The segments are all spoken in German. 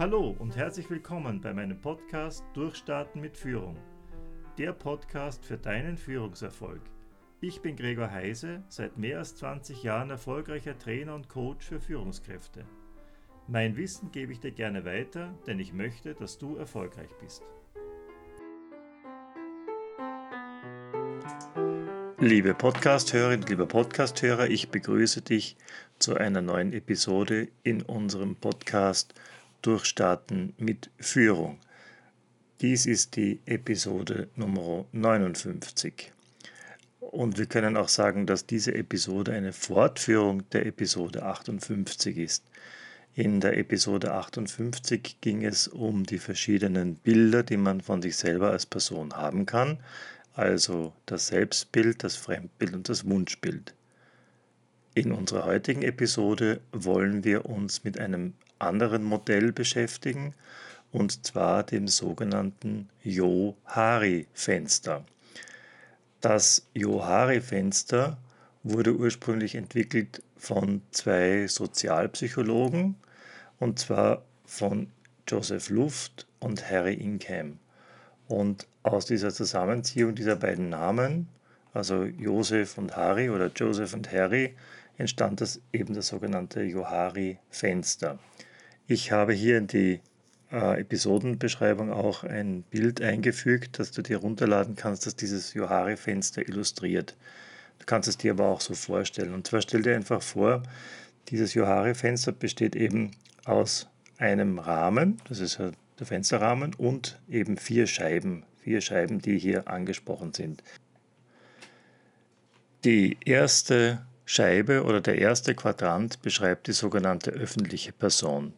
Hallo und herzlich willkommen bei meinem Podcast Durchstarten mit Führung. Der Podcast für deinen Führungserfolg. Ich bin Gregor Heise, seit mehr als 20 Jahren erfolgreicher Trainer und Coach für Führungskräfte. Mein Wissen gebe ich dir gerne weiter, denn ich möchte, dass du erfolgreich bist. Liebe Podcasthörerin, lieber Podcasthörer, ich begrüße dich zu einer neuen Episode in unserem Podcast Durchstarten mit Führung. Dies ist die Episode Nummer 59. Und wir können auch sagen, dass diese Episode eine Fortführung der Episode 58 ist. In der Episode 58 ging es um die verschiedenen Bilder, die man von sich selber als Person haben kann, also das Selbstbild, das Fremdbild und das Wunschbild. In unserer heutigen Episode wollen wir uns mit einem anderen Modell beschäftigen, und zwar dem sogenannten Johari-Fenster. Das Johari-Fenster wurde ursprünglich entwickelt von zwei Sozialpsychologen, und zwar von Joseph Luft und Harry Ingham. Und aus dieser Zusammenziehung dieser beiden Namen, also Joseph und Harry oder Joseph und Harry, entstand das eben das sogenannte Johari-Fenster. Ich habe hier in die äh, Episodenbeschreibung auch ein Bild eingefügt, das du dir runterladen kannst, das dieses Johari-Fenster illustriert. Du kannst es dir aber auch so vorstellen. Und zwar stell dir einfach vor, dieses Johari-Fenster besteht eben aus einem Rahmen, das ist der Fensterrahmen, und eben vier Scheiben, vier Scheiben, die hier angesprochen sind. Die erste Scheibe oder der erste Quadrant beschreibt die sogenannte öffentliche Person.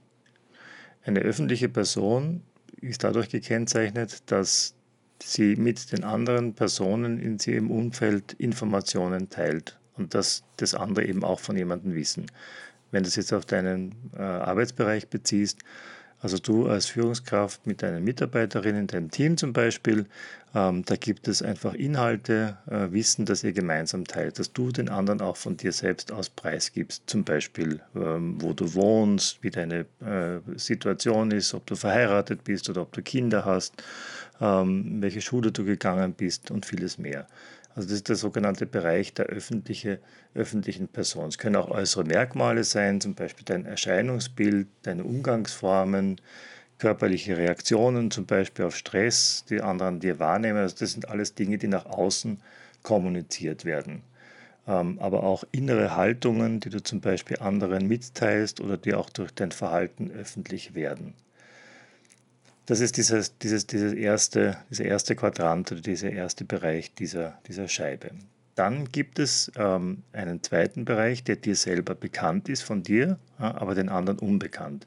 Eine öffentliche Person ist dadurch gekennzeichnet, dass sie mit den anderen Personen in ihrem Umfeld Informationen teilt und dass das andere eben auch von jemandem wissen. Wenn du es jetzt auf deinen äh, Arbeitsbereich beziehst, also du als Führungskraft mit deinen Mitarbeiterinnen, deinem Team zum Beispiel, ähm, da gibt es einfach Inhalte, äh, Wissen, das ihr gemeinsam teilt, dass du den anderen auch von dir selbst aus preisgibst. Zum Beispiel, ähm, wo du wohnst, wie deine äh, Situation ist, ob du verheiratet bist oder ob du Kinder hast, ähm, welche Schule du gegangen bist und vieles mehr. Also das ist der sogenannte Bereich der öffentliche, öffentlichen Person. Es können auch äußere Merkmale sein, zum Beispiel dein Erscheinungsbild, deine Umgangsformen, körperliche Reaktionen, zum Beispiel auf Stress, die anderen dir wahrnehmen. Also das sind alles Dinge, die nach außen kommuniziert werden. Ähm, aber auch innere Haltungen, die du zum Beispiel anderen mitteilst oder die auch durch dein Verhalten öffentlich werden. Das ist dieses, dieses, dieses erste, dieser erste Quadrant oder dieser erste Bereich dieser, dieser Scheibe. Dann gibt es ähm, einen zweiten Bereich, der dir selber bekannt ist von dir, aber den anderen unbekannt.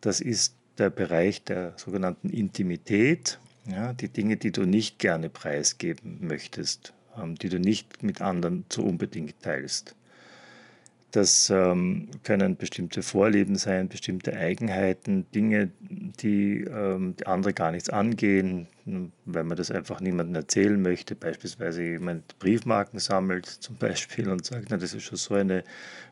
Das ist der Bereich der sogenannten Intimität, ja, die Dinge, die du nicht gerne preisgeben möchtest, ähm, die du nicht mit anderen so unbedingt teilst. Das ähm, können bestimmte Vorlieben sein, bestimmte Eigenheiten, Dinge, die, ähm, die andere gar nichts angehen, wenn man das einfach niemandem erzählen möchte. Beispielsweise jemand Briefmarken sammelt zum Beispiel und sagt, na, das ist schon so eine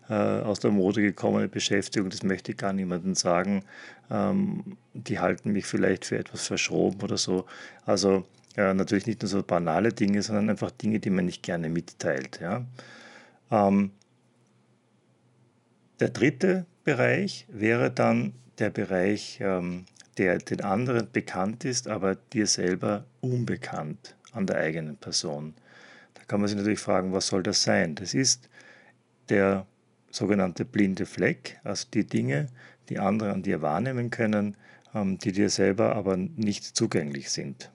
äh, aus der Mode gekommene Beschäftigung, das möchte ich gar niemandem sagen. Ähm, die halten mich vielleicht für etwas verschroben oder so. Also äh, natürlich nicht nur so banale Dinge, sondern einfach Dinge, die man nicht gerne mitteilt. Ja. Ähm, der dritte Bereich wäre dann der Bereich, ähm, der den anderen bekannt ist, aber dir selber unbekannt an der eigenen Person. Da kann man sich natürlich fragen, was soll das sein? Das ist der sogenannte blinde Fleck, also die Dinge, die andere an dir wahrnehmen können, ähm, die dir selber aber nicht zugänglich sind.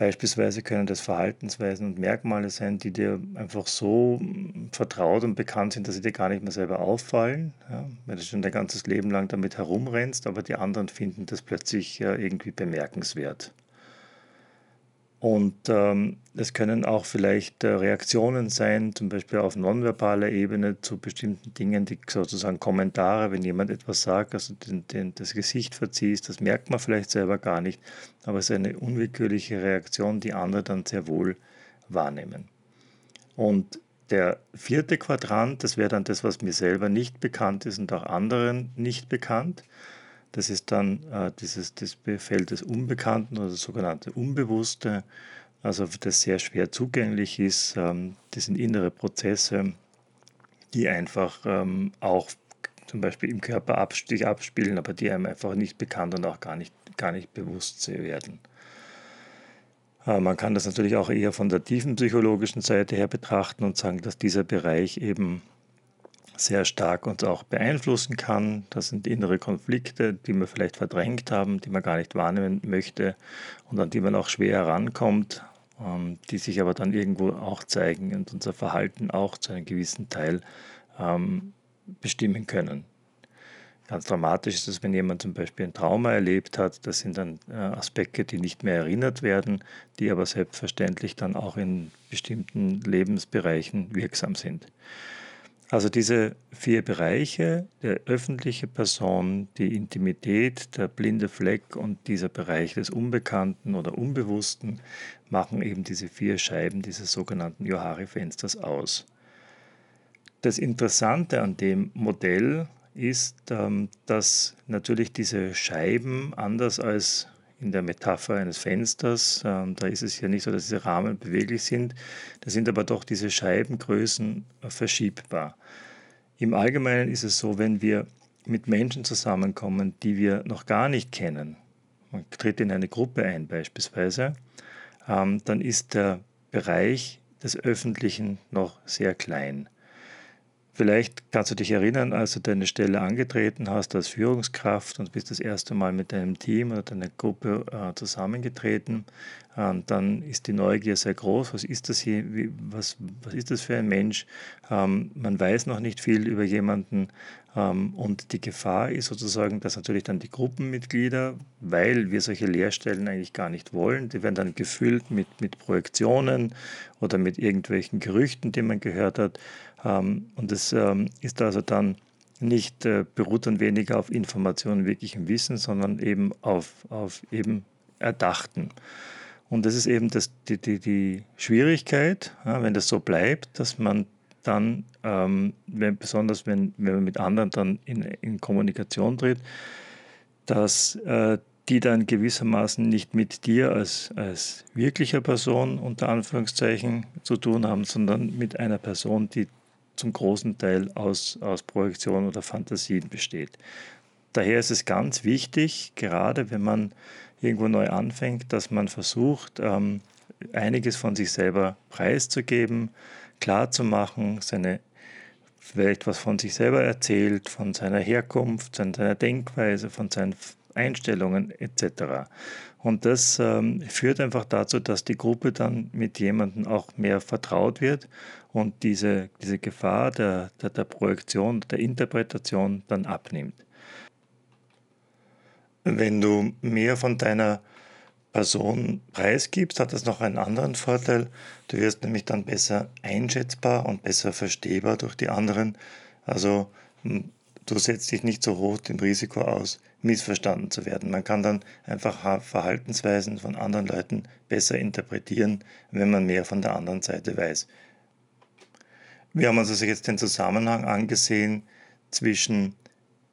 Beispielsweise können das Verhaltensweisen und Merkmale sein, die dir einfach so hm, vertraut und bekannt sind, dass sie dir gar nicht mehr selber auffallen. Ja, wenn du schon dein ganzes Leben lang damit herumrennst, aber die anderen finden das plötzlich irgendwie bemerkenswert. Und ähm, es können auch vielleicht äh, Reaktionen sein, zum Beispiel auf nonverbaler Ebene zu bestimmten Dingen, die sozusagen Kommentare, wenn jemand etwas sagt, also den, den, das Gesicht verziehst, das merkt man vielleicht selber gar nicht, aber es ist eine unwillkürliche Reaktion, die andere dann sehr wohl wahrnehmen. Und der vierte Quadrant, das wäre dann das, was mir selber nicht bekannt ist und auch anderen nicht bekannt. Das ist dann äh, dieses das Feld des Unbekannten oder das sogenannte Unbewusste, also das sehr schwer zugänglich ist. Ähm, das sind innere Prozesse, die einfach ähm, auch zum Beispiel im Körper sich abspielen, aber die einem einfach nicht bekannt und auch gar nicht, gar nicht bewusst werden. Äh, man kann das natürlich auch eher von der tiefen psychologischen Seite her betrachten und sagen, dass dieser Bereich eben sehr stark uns auch beeinflussen kann. Das sind innere Konflikte, die wir vielleicht verdrängt haben, die man gar nicht wahrnehmen möchte und an die man auch schwer herankommt, ähm, die sich aber dann irgendwo auch zeigen und unser Verhalten auch zu einem gewissen Teil ähm, bestimmen können. Ganz dramatisch ist es, wenn jemand zum Beispiel ein Trauma erlebt hat. Das sind dann äh, Aspekte, die nicht mehr erinnert werden, die aber selbstverständlich dann auch in bestimmten Lebensbereichen wirksam sind. Also diese vier Bereiche, der öffentliche Person, die Intimität, der blinde Fleck und dieser Bereich des Unbekannten oder Unbewussten machen eben diese vier Scheiben dieses sogenannten Johari-Fensters aus. Das Interessante an dem Modell ist, ähm, dass natürlich diese Scheiben anders als in der Metapher eines Fensters. Ähm, da ist es ja nicht so, dass diese Rahmen beweglich sind. Da sind aber doch diese Scheibengrößen verschiebbar. Im Allgemeinen ist es so, wenn wir mit Menschen zusammenkommen, die wir noch gar nicht kennen, man tritt in eine Gruppe ein beispielsweise, ähm, dann ist der Bereich des Öffentlichen noch sehr klein. Vielleicht kannst du dich erinnern, als du deine Stelle angetreten hast als Führungskraft und bist das erste Mal mit deinem Team oder deiner Gruppe äh, zusammengetreten. Ähm, dann ist die Neugier sehr groß. Was ist das hier? Wie, was, was ist das für ein Mensch? Ähm, man weiß noch nicht viel über jemanden. Ähm, und die Gefahr ist sozusagen, dass natürlich dann die Gruppenmitglieder, weil wir solche Lehrstellen eigentlich gar nicht wollen, die werden dann gefüllt mit, mit Projektionen oder mit irgendwelchen Gerüchten, die man gehört hat. Ähm, und es ähm, ist also dann nicht, äh, beruht dann weniger auf Informationen, wirklichem Wissen, sondern eben auf, auf eben Erdachten. Und das ist eben das, die, die, die Schwierigkeit, ja, wenn das so bleibt, dass man dann, ähm, wenn, besonders wenn, wenn man mit anderen dann in, in Kommunikation tritt, dass äh, die dann gewissermaßen nicht mit dir als, als wirklicher Person unter Anführungszeichen zu tun haben, sondern mit einer Person, die zum großen Teil aus, aus Projektion oder Fantasien besteht. Daher ist es ganz wichtig, gerade wenn man irgendwo neu anfängt, dass man versucht, ähm, einiges von sich selber preiszugeben, klarzumachen, seine vielleicht was von sich selber erzählt, von seiner Herkunft, von seiner Denkweise, von seinen Einstellungen etc. Und das ähm, führt einfach dazu, dass die Gruppe dann mit jemandem auch mehr vertraut wird und diese, diese Gefahr der, der, der Projektion, der Interpretation dann abnimmt. Wenn du mehr von deiner Person preisgibst, hat das noch einen anderen Vorteil. Du wirst nämlich dann besser einschätzbar und besser verstehbar durch die anderen. Also hm, du setzt dich nicht so hoch dem Risiko aus, missverstanden zu werden. Man kann dann einfach Verhaltensweisen von anderen Leuten besser interpretieren, wenn man mehr von der anderen Seite weiß. Wir haben uns also jetzt den Zusammenhang angesehen zwischen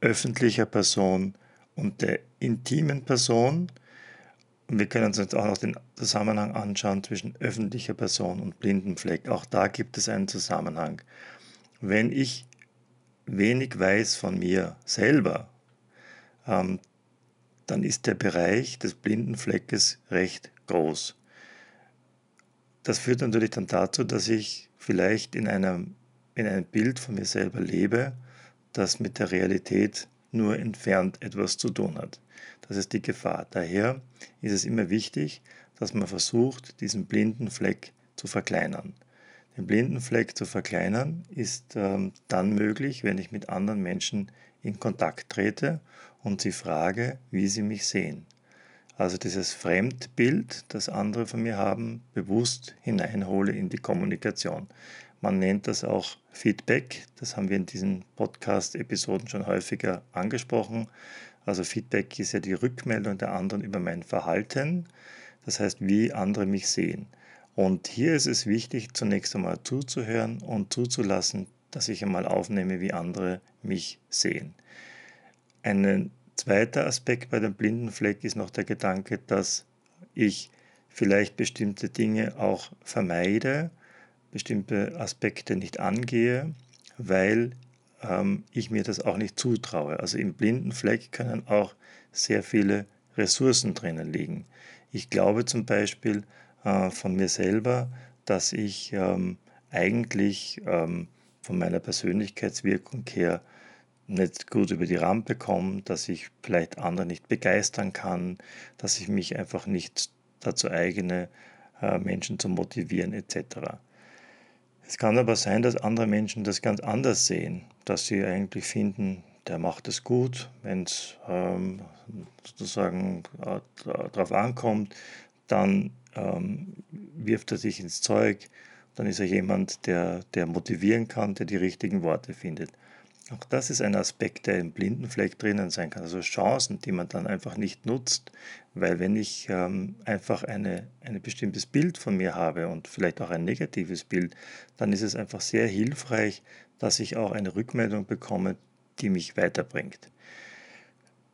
öffentlicher Person und der intimen Person. Und wir können uns jetzt auch noch den Zusammenhang anschauen zwischen öffentlicher Person und Blindenfleck. Auch da gibt es einen Zusammenhang. Wenn ich wenig weiß von mir selber, ähm, dann ist der Bereich des blinden Fleckes recht groß. Das führt natürlich dann dazu, dass ich vielleicht in einem, in einem Bild von mir selber lebe, das mit der Realität nur entfernt etwas zu tun hat. Das ist die Gefahr. Daher ist es immer wichtig, dass man versucht, diesen blinden Fleck zu verkleinern. Den blinden Fleck zu verkleinern ist ähm, dann möglich, wenn ich mit anderen Menschen in Kontakt trete und sie frage, wie sie mich sehen. Also dieses Fremdbild, das andere von mir haben, bewusst hineinhole in die Kommunikation. Man nennt das auch Feedback. Das haben wir in diesen Podcast-Episoden schon häufiger angesprochen. Also Feedback ist ja die Rückmeldung der anderen über mein Verhalten. Das heißt, wie andere mich sehen. Und hier ist es wichtig, zunächst einmal zuzuhören und zuzulassen, dass ich einmal aufnehme, wie andere mich sehen. Eine Zweiter Aspekt bei dem blinden Fleck ist noch der Gedanke, dass ich vielleicht bestimmte Dinge auch vermeide, bestimmte Aspekte nicht angehe, weil ähm, ich mir das auch nicht zutraue. Also im blinden Fleck können auch sehr viele Ressourcen drinnen liegen. Ich glaube zum Beispiel äh, von mir selber, dass ich ähm, eigentlich ähm, von meiner Persönlichkeitswirkung her nicht gut über die Rampe komme, dass ich vielleicht andere nicht begeistern kann, dass ich mich einfach nicht dazu eigene, äh, Menschen zu motivieren etc. Es kann aber sein, dass andere Menschen das ganz anders sehen, dass sie eigentlich finden, der macht es gut, wenn es ähm, sozusagen äh, darauf ankommt, dann ähm, wirft er sich ins Zeug, dann ist er jemand, der, der motivieren kann, der die richtigen Worte findet. Auch das ist ein Aspekt, der im Blindenfleck drinnen sein kann. Also Chancen, die man dann einfach nicht nutzt, weil wenn ich ähm, einfach eine, ein bestimmtes Bild von mir habe und vielleicht auch ein negatives Bild, dann ist es einfach sehr hilfreich, dass ich auch eine Rückmeldung bekomme, die mich weiterbringt.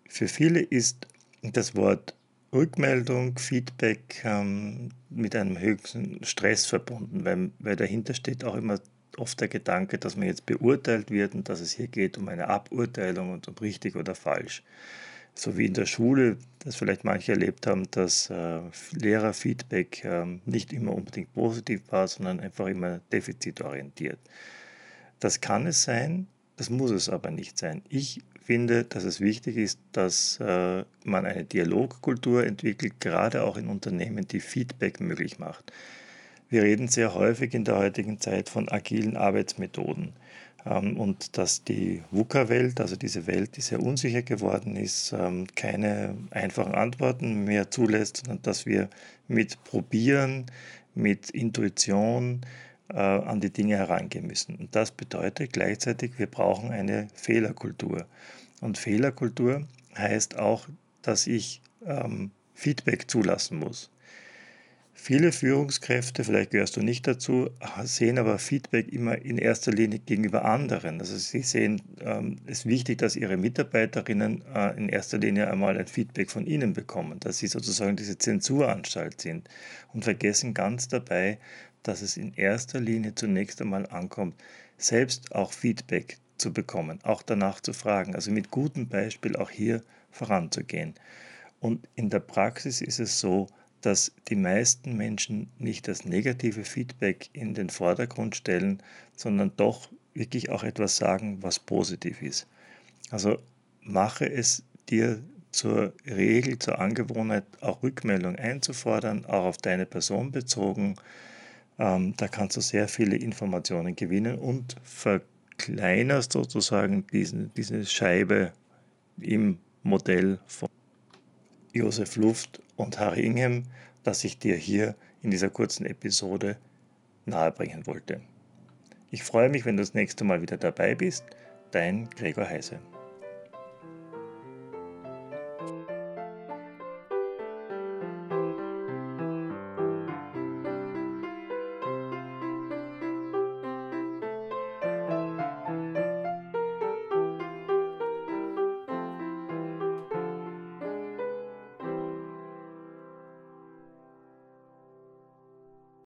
Für viele ist das Wort Rückmeldung, Feedback ähm, mit einem höchsten Stress verbunden, weil, weil dahinter steht auch immer oft der Gedanke, dass man jetzt beurteilt wird und dass es hier geht um eine Aburteilung und um richtig oder falsch. So wie in der Schule, das vielleicht manche erlebt haben, dass äh, Lehrerfeedback äh, nicht immer unbedingt positiv war, sondern einfach immer defizitorientiert. Das kann es sein, das muss es aber nicht sein. Ich finde, dass es wichtig ist, dass äh, man eine Dialogkultur entwickelt, gerade auch in Unternehmen, die Feedback möglich macht. Wir reden sehr häufig in der heutigen Zeit von agilen Arbeitsmethoden ähm, und dass die VUCA-Welt, also diese Welt, die sehr unsicher geworden ist, ähm, keine einfachen Antworten mehr zulässt, sondern dass wir mit Probieren, mit Intuition äh, an die Dinge herangehen müssen. Und das bedeutet gleichzeitig, wir brauchen eine Fehlerkultur. Und Fehlerkultur heißt auch, dass ich ähm, Feedback zulassen muss. Viele Führungskräfte, vielleicht gehörst du nicht dazu, sehen aber Feedback immer in erster Linie gegenüber anderen. Also sie sehen ähm, es ist wichtig, dass ihre Mitarbeiterinnen äh, in erster Linie einmal ein Feedback von ihnen bekommen, dass sie sozusagen diese Zensuranstalt sind und vergessen ganz dabei, dass es in erster Linie zunächst einmal ankommt, selbst auch Feedback zu bekommen, auch danach zu fragen, also mit gutem Beispiel auch hier voranzugehen. Und in der Praxis ist es so, dass die meisten Menschen nicht das negative Feedback in den Vordergrund stellen, sondern doch wirklich auch etwas sagen, was positiv ist. Also mache es dir zur Regel, zur Angewohnheit, auch Rückmeldung einzufordern, auch auf deine Person bezogen. Ähm, da kannst du sehr viele Informationen gewinnen und verkleinerst sozusagen diesen, diese Scheibe im Modell von Josef Luft und Harry Ingham, das ich dir hier in dieser kurzen Episode nahebringen wollte. Ich freue mich, wenn du das nächste Mal wieder dabei bist. Dein Gregor Heise.